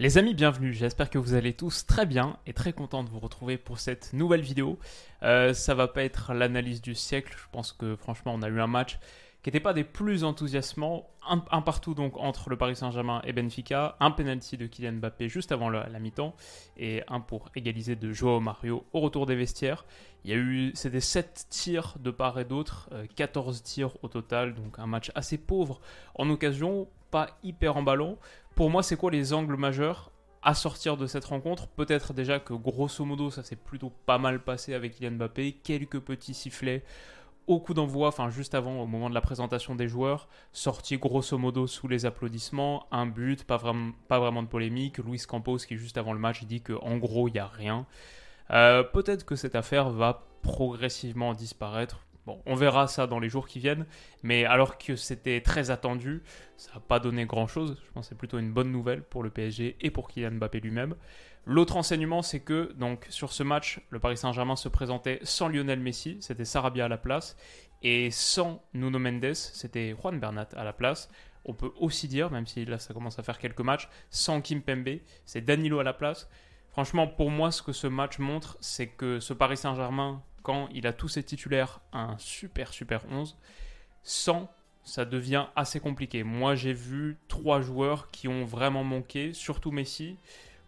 Les amis, bienvenue. J'espère que vous allez tous très bien et très content de vous retrouver pour cette nouvelle vidéo. Euh, ça va pas être l'analyse du siècle. Je pense que franchement, on a eu un match qui n'était pas des plus enthousiasmants. Un, partout donc entre le Paris Saint-Germain et Benfica, un penalty de Kylian Mbappé juste avant la, mi-temps et un pour égaliser de Joao Mario au retour des vestiaires. Il y a eu, c'était 7 tirs de part et d'autre, 14 euh, tirs au total, donc un match assez pauvre en occasion, pas hyper en ballon. Pour moi, c'est quoi les angles majeurs à sortir de cette rencontre? Peut-être déjà que grosso modo ça s'est plutôt pas mal passé avec Kylian Mbappé, quelques petits sifflets au coup d'envoi, enfin juste avant, au moment de la présentation des joueurs, sorti grosso modo sous les applaudissements, un but, pas vraiment, de polémique. Luis Campos qui juste avant le match dit que en gros il n'y a rien. Euh, peut-être que cette affaire va progressivement disparaître. Bon, on verra ça dans les jours qui viennent, mais alors que c'était très attendu, ça n'a pas donné grand-chose. Je pense que c'est plutôt une bonne nouvelle pour le PSG et pour Kylian Mbappé lui-même. L'autre enseignement, c'est que donc sur ce match, le Paris Saint-Germain se présentait sans Lionel Messi, c'était Sarabia à la place, et sans Nuno Mendes, c'était Juan Bernat à la place. On peut aussi dire, même si là ça commence à faire quelques matchs, sans Kim Pembe, c'est Danilo à la place. Franchement, pour moi, ce que ce match montre, c'est que ce Paris Saint-Germain, quand il a tous ses titulaires, un super super 11, sans ça devient assez compliqué. Moi, j'ai vu trois joueurs qui ont vraiment manqué, surtout Messi.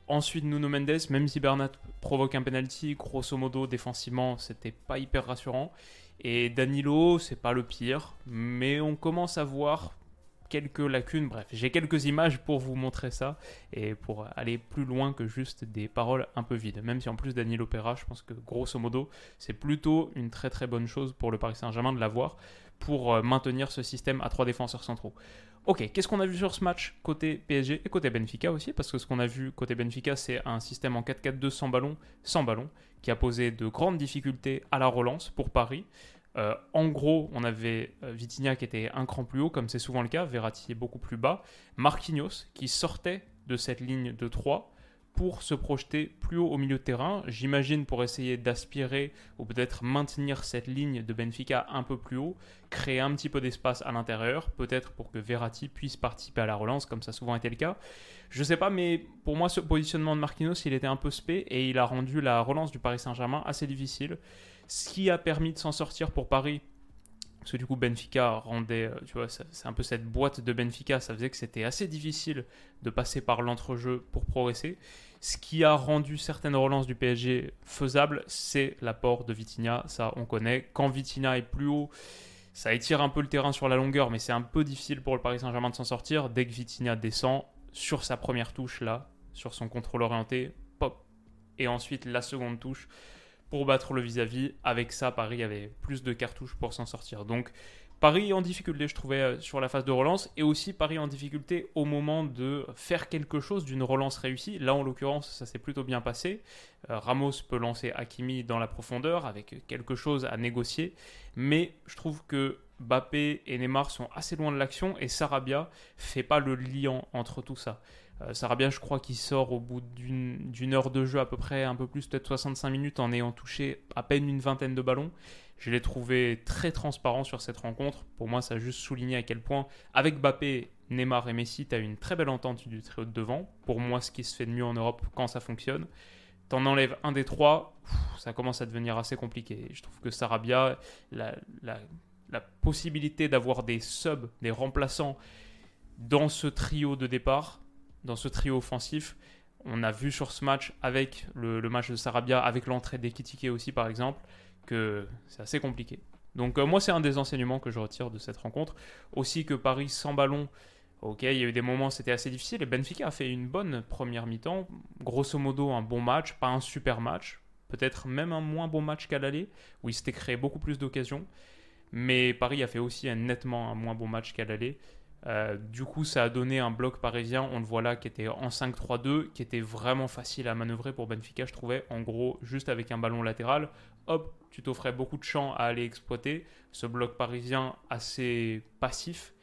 Ensuite, Nuno Mendes, même si Bernat provoque un penalty, grosso modo, défensivement, c'était pas hyper rassurant. Et Danilo, c'est pas le pire, mais on commence à voir quelques lacunes. Bref, j'ai quelques images pour vous montrer ça et pour aller plus loin que juste des paroles un peu vides. Même si en plus Danilo Pera, je pense que grosso modo, c'est plutôt une très très bonne chose pour le Paris Saint-Germain de l'avoir pour euh, maintenir ce système à trois défenseurs centraux. Ok, qu'est-ce qu'on a vu sur ce match côté PSG et côté Benfica aussi? Parce que ce qu'on a vu côté Benfica, c'est un système en 4-4-2 sans ballon, sans ballon, qui a posé de grandes difficultés à la relance pour Paris. Euh, en gros, on avait euh, Vitinha qui était un cran plus haut, comme c'est souvent le cas, Verratti est beaucoup plus bas, Marquinhos qui sortait de cette ligne de 3 pour se projeter plus haut au milieu de terrain. J'imagine pour essayer d'aspirer ou peut-être maintenir cette ligne de Benfica un peu plus haut, créer un petit peu d'espace à l'intérieur, peut-être pour que Verratti puisse participer à la relance, comme ça a souvent été le cas. Je sais pas, mais pour moi, ce positionnement de Marquinhos, il était un peu spé et il a rendu la relance du Paris Saint-Germain assez difficile. Ce qui a permis de s'en sortir pour Paris parce que du coup Benfica rendait, euh, tu vois, c'est un peu cette boîte de Benfica, ça faisait que c'était assez difficile de passer par l'entrejeu pour progresser. Ce qui a rendu certaines relances du PSG faisables, c'est l'apport de Vitinha. Ça, on connaît. Quand Vitinha est plus haut, ça étire un peu le terrain sur la longueur, mais c'est un peu difficile pour le Paris Saint-Germain de s'en sortir. Dès que Vitinha descend, sur sa première touche, là, sur son contrôle orienté, pop. Et ensuite, la seconde touche pour battre le vis-à-vis. -vis. Avec ça, Paris avait plus de cartouches pour s'en sortir. Donc, Paris en difficulté, je trouvais, euh, sur la phase de relance, et aussi Paris en difficulté au moment de faire quelque chose d'une relance réussie. Là, en l'occurrence, ça s'est plutôt bien passé. Euh, Ramos peut lancer Hakimi dans la profondeur avec quelque chose à négocier, mais je trouve que Bappé et Neymar sont assez loin de l'action et Sarabia fait pas le lien entre tout ça. Euh, Sarabia, je crois qu'il sort au bout d'une heure de jeu à peu près, un peu plus, peut-être 65 minutes, en ayant touché à peine une vingtaine de ballons. Je l'ai trouvé très transparent sur cette rencontre. Pour moi, ça a juste souligné à quel point, avec Mbappé, Neymar et Messi, tu as une très belle entente du trio de devant. Pour moi, ce qui se fait de mieux en Europe quand ça fonctionne. T'en enlèves un des trois, ça commence à devenir assez compliqué. Je trouve que Sarabia, la, la possibilité d'avoir des subs, des remplaçants dans ce trio de départ, dans ce trio offensif, on a vu sur ce match avec le, match de Sarabia, avec l'entrée d'Ekitike aussi par exemple, que c'est assez compliqué. Donc euh, moi, c'est un des enseignements que je retire de cette rencontre. Aussi que Paris sans ballon, ok, il y a eu des moments c'était assez difficile et Benfica a fait une bonne première mi-temps. Grosso modo, un bon match, pas un super match. Peut-être même un moins bon match qu'à l'aller, où il s'était créé beaucoup plus d'occasions. Mais Paris a fait aussi un, nettement un moins bon match qu'à l'aller. Euh, du coup, ça a donné un bloc parisien, on le voit là, qui était en 5-3-2, qui était vraiment facile à manœuvrer pour Benfica, je trouvais. En gros, juste avec un ballon latéral, hop, tu t'offrais beaucoup de champs à aller exploiter. Ce bloc parisien assez passif,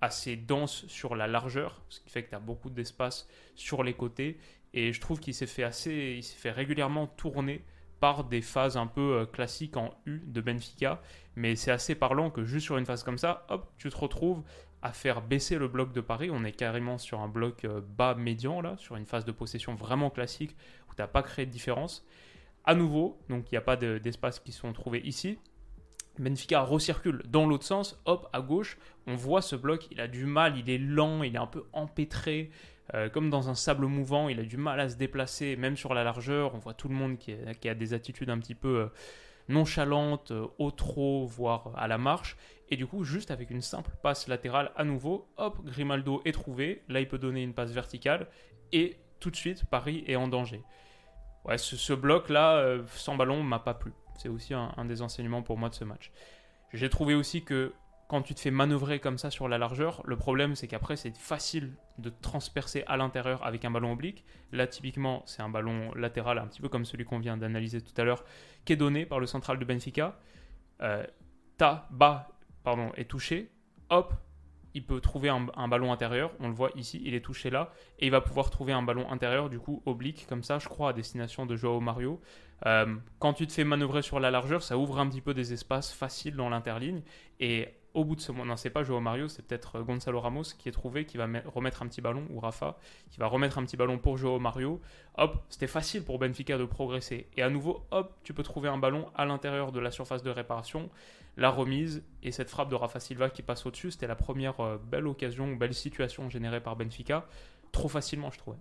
assez dense sur la largeur, ce qui fait que tu as beaucoup d'espace sur les côtés. Et je trouve qu'il s'est fait assez, il s'est fait régulièrement tourner par des phases un peu euh, classiques en U de Benfica. Mais c'est assez parlant que juste sur une phase comme ça, hop, tu te retrouves à faire baisser le bloc de Paris. On est carrément sur un bloc euh, bas médian, là, sur une phase de possession vraiment classique où tu n'as pas créé de différence. À nouveau, donc il n'y a pas d'espace qui sont trouvés ici. Benfica recircule dans l'autre sens, hop, à gauche, on voit ce bloc, il a du mal, il est lent, il est un peu empêtré, euh, comme dans un sable mouvant, il a du mal à se déplacer, même sur la largeur, on voit tout le monde qui, a des attitudes un petit peu euh, nonchalantes, euh, au trot, voire à la marche, et du coup, juste avec une simple passe latérale à nouveau, hop, Grimaldo est trouvé, là il peut donner une passe verticale, et tout de suite, Paris est en danger. Ouais, ce, bloc-là, sans ballon, m'a pas plu. C'est aussi un, des enseignements pour moi de ce match. J'ai trouvé aussi que quand tu te fais manœuvrer comme ça sur la largeur, le problème c'est qu'après c'est facile de transpercer à l'intérieur avec un ballon oblique. Là typiquement c'est un ballon latéral un petit peu comme celui qu'on vient d'analyser tout à l'heure qui est donné par le central de Benfica. Euh, ta, bas, pardon, est touché. Hop, il peut trouver un, ballon intérieur. On le voit ici, il est touché là. Et il va pouvoir trouver un ballon intérieur, du coup, oblique, comme ça, je crois, à destination de Joao Mario. Euh, quand tu te fais manœuvrer sur la largeur, ça ouvre un petit peu des espaces faciles dans l'interligne. Et au bout de ce moment, non, c'est pas Joao Mario, c'est peut-être euh, Gonzalo Ramos qui est trouvé, qui va remettre un petit ballon, ou Rafa, qui va remettre un petit ballon pour Joao Mario. Hop, c'était facile pour Benfica de progresser. Et à nouveau, hop, tu peux trouver un ballon à l'intérieur de la surface de réparation, la remise, et cette frappe de Rafa Silva qui passe au-dessus, c'était la première euh, belle occasion, belle situation générée par Benfica. Trop facilement, je trouvais.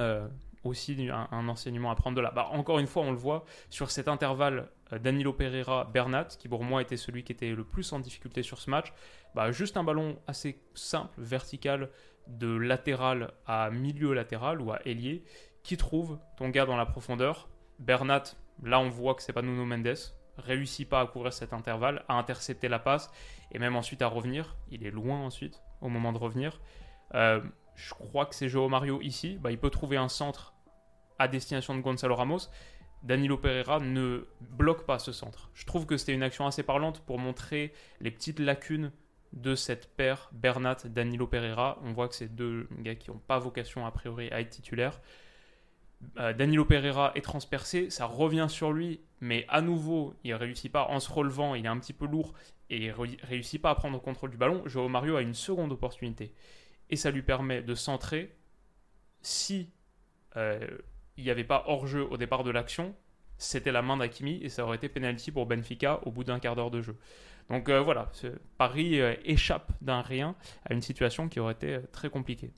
Euh, aussi un, enseignement à prendre de là. Bah, encore une fois, on le voit sur cet intervalle euh, Danilo Pereira Bernat, qui pour moi était celui qui était le plus en difficulté sur ce match. Bah, juste un ballon assez simple, vertical, de latéral à milieu latéral ou à ailier, qui trouve ton gars dans la profondeur. Bernat, là on voit que c'est pas Nuno Mendes, réussit pas à couvrir cet intervalle, à intercepter la passe et même ensuite à revenir. Il est loin ensuite au moment de revenir. Euh, je crois que c'est Joao Mario ici. Bah, il peut trouver un centre à destination de Gonzalo Ramos. Danilo Pereira ne bloque pas ce centre. Je trouve que c'était une action assez parlante pour montrer les petites lacunes de cette paire Bernat-Danilo Pereira. On voit que c'est deux gars qui n'ont pas vocation a priori à être titulaires. Euh, Danilo Pereira est transpercé, ça revient sur lui, mais à nouveau, il réussit pas en se relevant, il est un petit peu lourd et il réussit pas à prendre le contrôle du ballon. Joao Mario a une seconde opportunité et ça lui permet de centrer si euh, il n'y avait pas hors-jeu au départ de l'action, c'était la main d'Akimi et ça aurait été penalty pour Benfica au bout d'un quart d'heure de jeu. Donc euh, voilà, Paris euh, échappe d'un rien à une situation qui aurait été euh, très compliquée.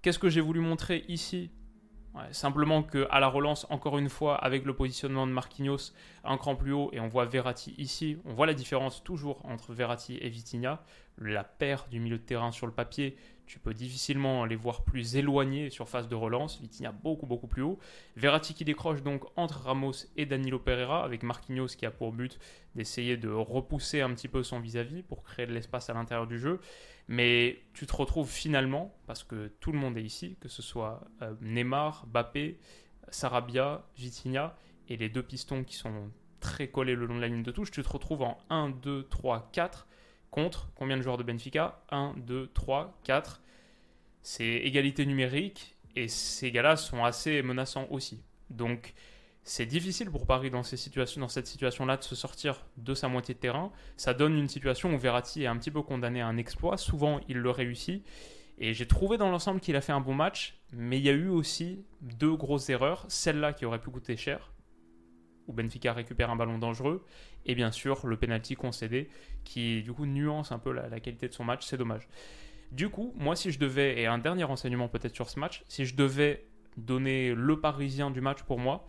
Qu'est-ce que j'ai voulu montrer ici? Simplement que à la relance, encore une fois, avec le positionnement de Marquinhos un cran plus haut, et on voit Verratti ici, on voit la différence toujours entre Verratti et Vitinha. La paire du milieu de terrain sur le papier tu peux difficilement les voir plus éloignés sur phase de relance. Vitinha beaucoup beaucoup plus haut. Verratti qui décroche donc entre Ramos et Danilo Pereira avec Marquinhos qui a pour but d'essayer de repousser un petit peu son vis-à-vis pour créer de l'espace à l'intérieur du jeu. Mais tu te retrouves finalement, parce que tout le monde est ici, que ce soit euh, Neymar, Bappé, Sarabia, Vitinha et les deux pistons qui sont très collés le long de la ligne de touche, tu te retrouves en 1, 2, 3, 4 contre combien de joueurs de Benfica? 1, 2, 3, 4. C'est égalité numérique et ces gars-là sont assez menaçants aussi. Donc c'est difficile pour Paris dans, cette situation-là de se sortir de sa moitié de terrain. Ça donne une situation où Verratti est un petit peu condamné à un exploit. Souvent, il le réussit. Et j'ai trouvé dans l'ensemble qu'il a fait un bon match, mais il y a eu aussi deux grosses erreurs. Celle-là qui aurait pu coûter cher, où Benfica récupère un ballon dangereux, et bien sûr le penalty concédé qui du coup nuance un peu la, qualité de son match, c'est dommage. Du coup, moi si je devais, et un dernier renseignement peut-être sur ce match, si je devais donner le parisien du match pour moi,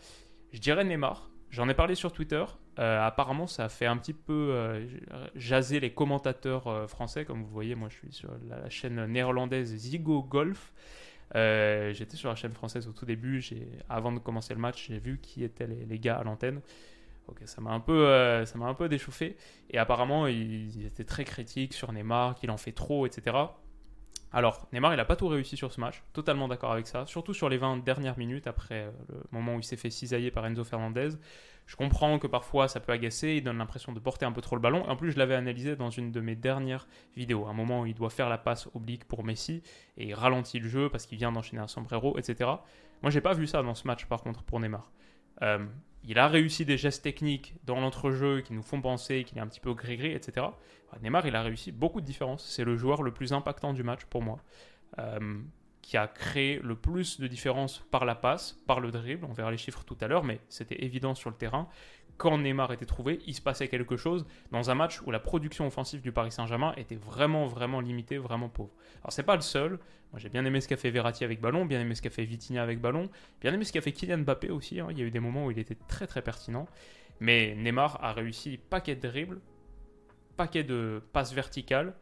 je dirais Neymar. J'en ai parlé sur Twitter. Euh, apparemment, ça a fait un petit peu euh, jaser les commentateurs euh, français. Comme vous voyez, moi je suis sur la, chaîne néerlandaise Zigo Golf. J'étais sur la chaîne française au tout début. Avant de commencer le match, j'ai vu qui étaient les, gars à l'antenne. Ok, ça m'a un peu, euh, ça m'a un peu déchauffé. Et apparemment, il, était très critique sur Neymar, qu'il en fait trop, etc. Alors, Neymar, il n'a pas tout réussi sur ce match, totalement d'accord avec ça, surtout sur les 20 dernières minutes après euh, le moment où il s'est fait cisailler par Enzo Fernandez. Je comprends que parfois ça peut agacer, il donne l'impression de porter un peu trop le ballon. En plus, je l'avais analysé dans une de mes dernières vidéos, un moment où il doit faire la passe oblique pour Messi et il ralentit le jeu parce qu'il vient d'enchaîner un sombrero, etc. Moi, j'ai pas vu ça dans ce match par contre pour Neymar. Euh, il a réussi des gestes techniques dans l'entrejeu qui nous font penser qu'il est un petit peu gris-gris, etc. Neymar, il a réussi beaucoup de différences. C'est le joueur le plus impactant du match pour moi. Euh, qui a créé le plus de différences par la passe, par le dribble. On verra les chiffres tout à l'heure, mais c'était évident sur le terrain. Quand Neymar était trouvé, il se passait quelque chose dans un match où la production offensive du Paris Saint-Germain était vraiment, vraiment limitée, vraiment pauvre. Alors, c'est pas le seul. Moi, j'ai bien aimé ce qu'a fait Verratti avec ballon, bien aimé ce qu'a fait Vitinha avec ballon, bien aimé ce qu'a fait Kylian Mbappé aussi. Hein. Il y a eu des moments où il était très, très pertinent. Mais Neymar a réussi paquet de dribbles, paquet de passes verticales.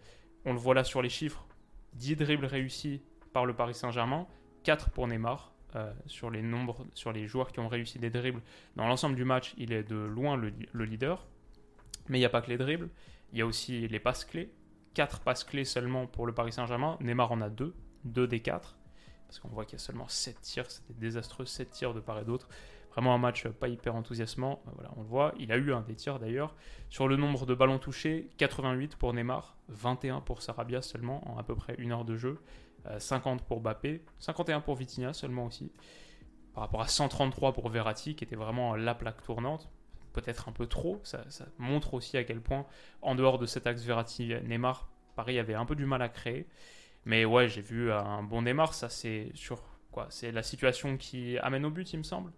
On le voit là sur les chiffres 10 dribbles réussis, par le Paris Saint-Germain, 4 pour Neymar. Euh, sur les nombres, sur les joueurs qui ont réussi des dribbles. Dans l'ensemble du match, il est de loin le, leader. Mais il n'y a pas que les dribbles, il y a aussi les passes clés. 4 passes clés seulement pour le Paris Saint-Germain. Neymar en a 2, 2 des 4. Parce qu'on voit qu'il y a seulement 7 tirs, c'était désastreux, 7 tirs de part et d'autre. Vraiment un match pas hyper enthousiasmant. Euh, voilà, on le voit. Il a eu un des tirs d'ailleurs. Sur le nombre de ballons touchés, 88 pour Neymar, 21 pour Sarabia seulement en à peu près une heure de jeu. 50 euh, pour Bappé, 51 pour Vitinha seulement aussi, par rapport à 133 pour Verratti, qui était vraiment la plaque tournante. Peut-être un peu trop, ça, montre aussi à quel point, en dehors de cet axe Verratti-Neymar, Paris avait un peu du mal à créer. Mais ouais, j'ai vu un bon Neymar, ça c'est sur quoi? C'est la situation qui amène au but, il me semble.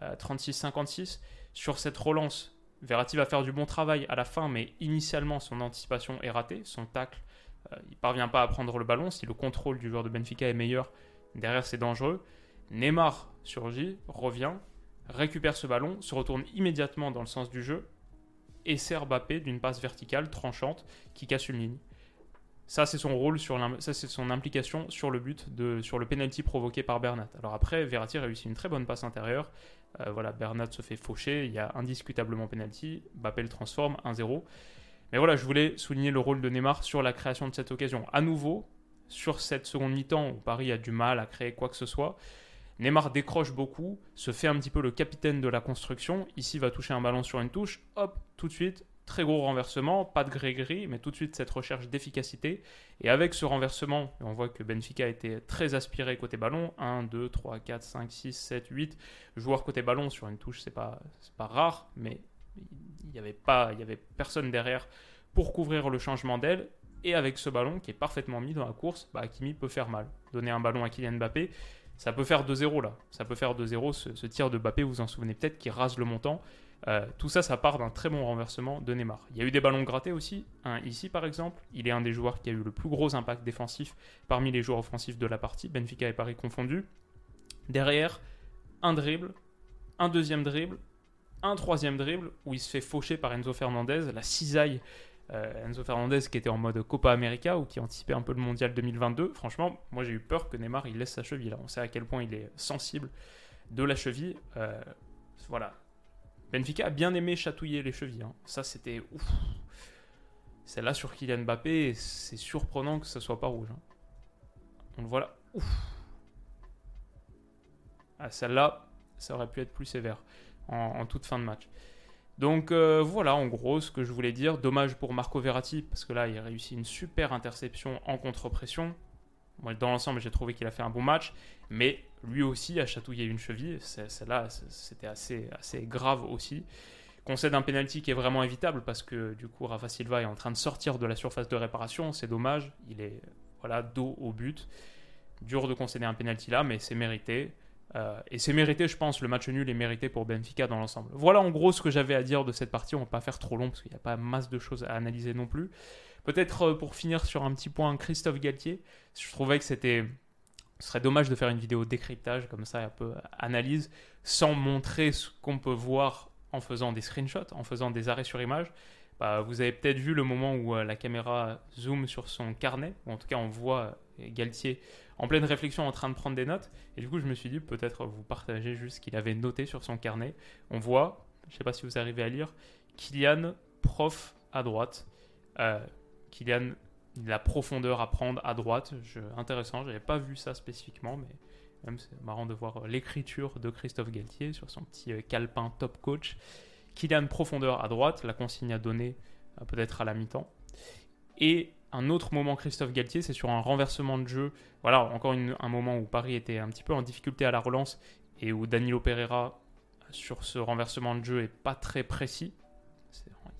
36-56. Euh, sur cette relance, Verratti va faire du bon travail à la fin, mais initialement son anticipation est ratée, son tacle euh, il parvient pas à prendre le ballon. Si le contrôle du joueur de Benfica est meilleur, derrière c'est dangereux. Neymar surgit, revient, récupère ce ballon, se retourne immédiatement dans le sens du jeu et sert Mbappé d'une passe verticale tranchante qui casse une ligne. Ça, c'est son rôle, sur ça, c'est son implication sur le but, de, sur le penalty provoqué par Bernat. Alors après, Verratti réussit une très bonne passe intérieure. Euh, voilà, Bernat se fait faucher, il y a indiscutablement penalty. Mbappé le transforme, 1-0. Mais voilà, je voulais souligner le rôle de Neymar sur la création de cette occasion. À nouveau, sur cette seconde mi-temps où Paris a du mal à créer quoi que ce soit, Neymar décroche beaucoup, se fait un petit peu le capitaine de la construction. Ici, va toucher un ballon sur une touche. Hop, tout de suite, très gros renversement, pas de gris-gris, mais tout de suite cette recherche d'efficacité. Et avec ce renversement, on voit que Benfica était très aspiré côté ballon. 1, 2, 3, 4, 5, 6, 7, 8 joueurs côté ballon sur une touche, c'est pas, pas rare, mais il n'y avait, pas, il y avait personne derrière pour couvrir le changement d'aile. Et avec ce ballon qui est parfaitement mis dans la course, bah, Hakimi peut faire mal. Donner un ballon à Kylian Mbappé, ça peut faire 2-0 là. Ça peut faire 2-0 ce, tir de Mbappé, vous vous en souvenez peut-être, qui rase le montant. Euh, tout ça, ça part d'un très bon renversement de Neymar. Il y a eu des ballons grattés aussi. ici, par exemple, il est un des joueurs qui a eu le plus gros impact défensif parmi les joueurs offensifs de la partie, Benfica et Paris confondus. Derrière, un dribble, un deuxième dribble, un troisième dribble où il se fait faucher par Enzo Fernandez, la cisaille. Euh, Enzo Fernandez qui était en mode Copa América ou qui anticipait un peu le mondial 2022. Franchement, moi j'ai eu peur que Neymar il laisse sa cheville là. On sait à quel point il est sensible de la cheville. Euh, voilà. Benfica a bien aimé chatouiller les chevilles. Hein. Ça c'était ouf. Celle-là sur Kylian Mbappé, c'est surprenant que ça soit pas rouge. Hein. On le voit là. Ouf. Ah, celle-là, ça aurait pu être plus sévère en, toute fin de match. Donc euh, voilà en gros ce que je voulais dire. Dommage pour Marco Verratti parce que là il réussit une super interception en contre-pression. Moi, dans l'ensemble, j'ai trouvé qu'il a fait un bon match, mais lui aussi a chatouillé une cheville. Celle-là, c'était assez, assez grave aussi. Concède un penalty qui est vraiment évitable parce que du coup, Rafa Silva est en train de sortir de la surface de réparation. C'est dommage. Il est voilà dos au but. Dur de concéder un penalty là, mais c'est mérité. Euh, et c'est mérité, je pense, le match nul est mérité pour Benfica dans l'ensemble. Voilà en gros ce que j'avais à dire de cette partie. On va pas faire trop long parce qu'il n'y a pas masse de choses à analyser non plus. Peut-être euh, pour finir sur un petit point, Christophe Galtier. Je trouvais que c'était. Ce serait dommage de faire une vidéo décryptage comme ça, un peu analyse, sans montrer ce qu'on peut voir en faisant des screenshots, en faisant des arrêts sur image. Bah, vous avez peut-être vu le moment où euh, la caméra zoome sur son carnet, ou en tout cas on voit Galtier en pleine réflexion en train de prendre des notes. Et du coup, je me suis dit, peut-être vous partagez juste ce qu'il avait noté sur son carnet. On voit je ne sais pas si vous arrivez à lire, Kylian, prof à droite. Euh, Kylian, la profondeur à prendre à droite. Je, intéressant, je n'avais pas vu ça spécifiquement, mais même c'est marrant de voir l'écriture de Christophe Galtier sur son petit euh, calepin top coach. Kylian, profondeur à droite, la consigne à donner euh, peut-être à la mi-temps. Et un autre moment Christophe Galtier, c'est sur un renversement de jeu. Voilà, encore un moment où Paris était un petit peu en difficulté à la relance et où Danilo Pereira, sur ce renversement de jeu, est pas très précis.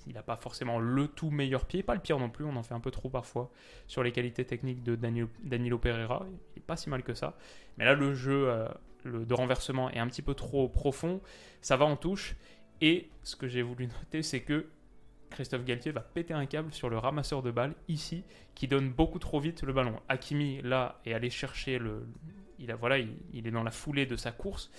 Il n'a pas forcément le tout meilleur pied, pas le pire non plus, on en fait un peu trop parfois sur les qualités techniques de Danilo, Pereira. Il n'est pas si mal que ça. Mais là, le jeu euh, le, de renversement est un petit peu trop profond, ça va en touche. Et ce que j'ai voulu noter, c'est que Christophe Galtier va péter un câble sur le ramasseur de balles ici, qui donne beaucoup trop vite le ballon. Hakimi, là, est allé chercher le. Il, a, voilà, il, est dans la foulée de sa course.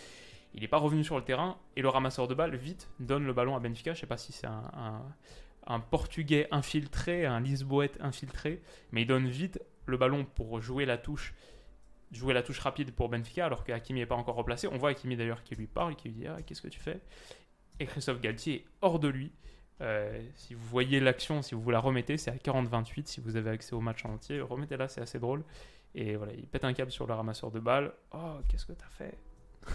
Il n'est pas revenu sur le terrain et le ramasseur de balles, vite, donne le ballon à Benfica. Je ne sais pas si c'est un, Portugais infiltré, un Lisboète infiltré, mais il donne vite le ballon pour jouer la touche jouer la touche rapide pour Benfica alors que Hakimi n'est pas encore replacé. On voit Hakimi d'ailleurs qui lui parle, qui lui dit ah, Qu'est-ce que tu fais? Et Christophe Galtier est hors de lui. Euh, si vous voyez l'action, si vous la remettez, c'est à 40-28. Si vous avez accès au match en entier, remettez-la, c'est assez drôle. Et voilà, il pète un câble sur le ramasseur de balles. Oh, qu'est-ce que t'as fait?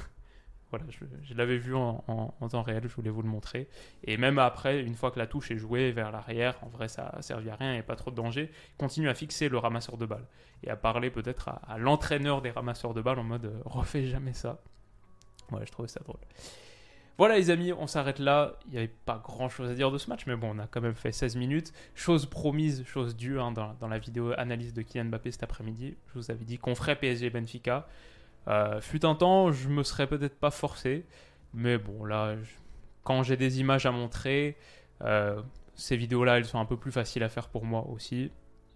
Voilà, je, l'avais vu en, temps réel, je voulais vous le montrer. Et même après, une fois que la touche est jouée vers l'arrière, en vrai, ça a servi à rien et pas trop de danger. Continue à fixer le ramasseur de balles et à parler peut-être à, à l'entraîneur des ramasseurs de balles en mode euh, refais jamais ça. Voilà, je trouvais ça drôle. Voilà les amis, on s'arrête là. Il n'y avait pas grand chose à dire de ce match, mais bon, on a quand même fait 16 minutes. Chose promise, chose due hein, dans, la vidéo analyse de Kylian Mbappé cet après-midi. Je vous avais dit qu'on ferait PSG Benfica. Euh, fut un temps, je me serais peut-être pas forcé, mais bon, là, quand j'ai des images à montrer, euh, ces vidéos-là, elles sont un peu plus faciles à faire pour moi aussi.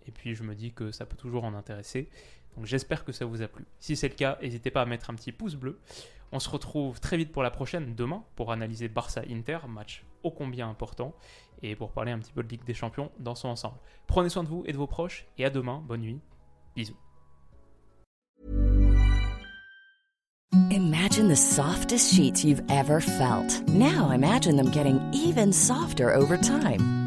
Et puis je me dis que ça peut toujours en intéresser. Donc j'espère que ça vous a plu. Si c'est le cas, n'hésitez pas à mettre un petit pouce bleu. On se retrouve très vite pour la prochaine, demain, pour analyser Barça-Inter, match ô combien important, et pour parler un petit peu de Ligue des Champions dans son ensemble. Prenez soin de vous et de vos proches, et à demain, bonne nuit, bisous. Imagine the softest sheets you've ever felt. Now imagine them getting even softer over time.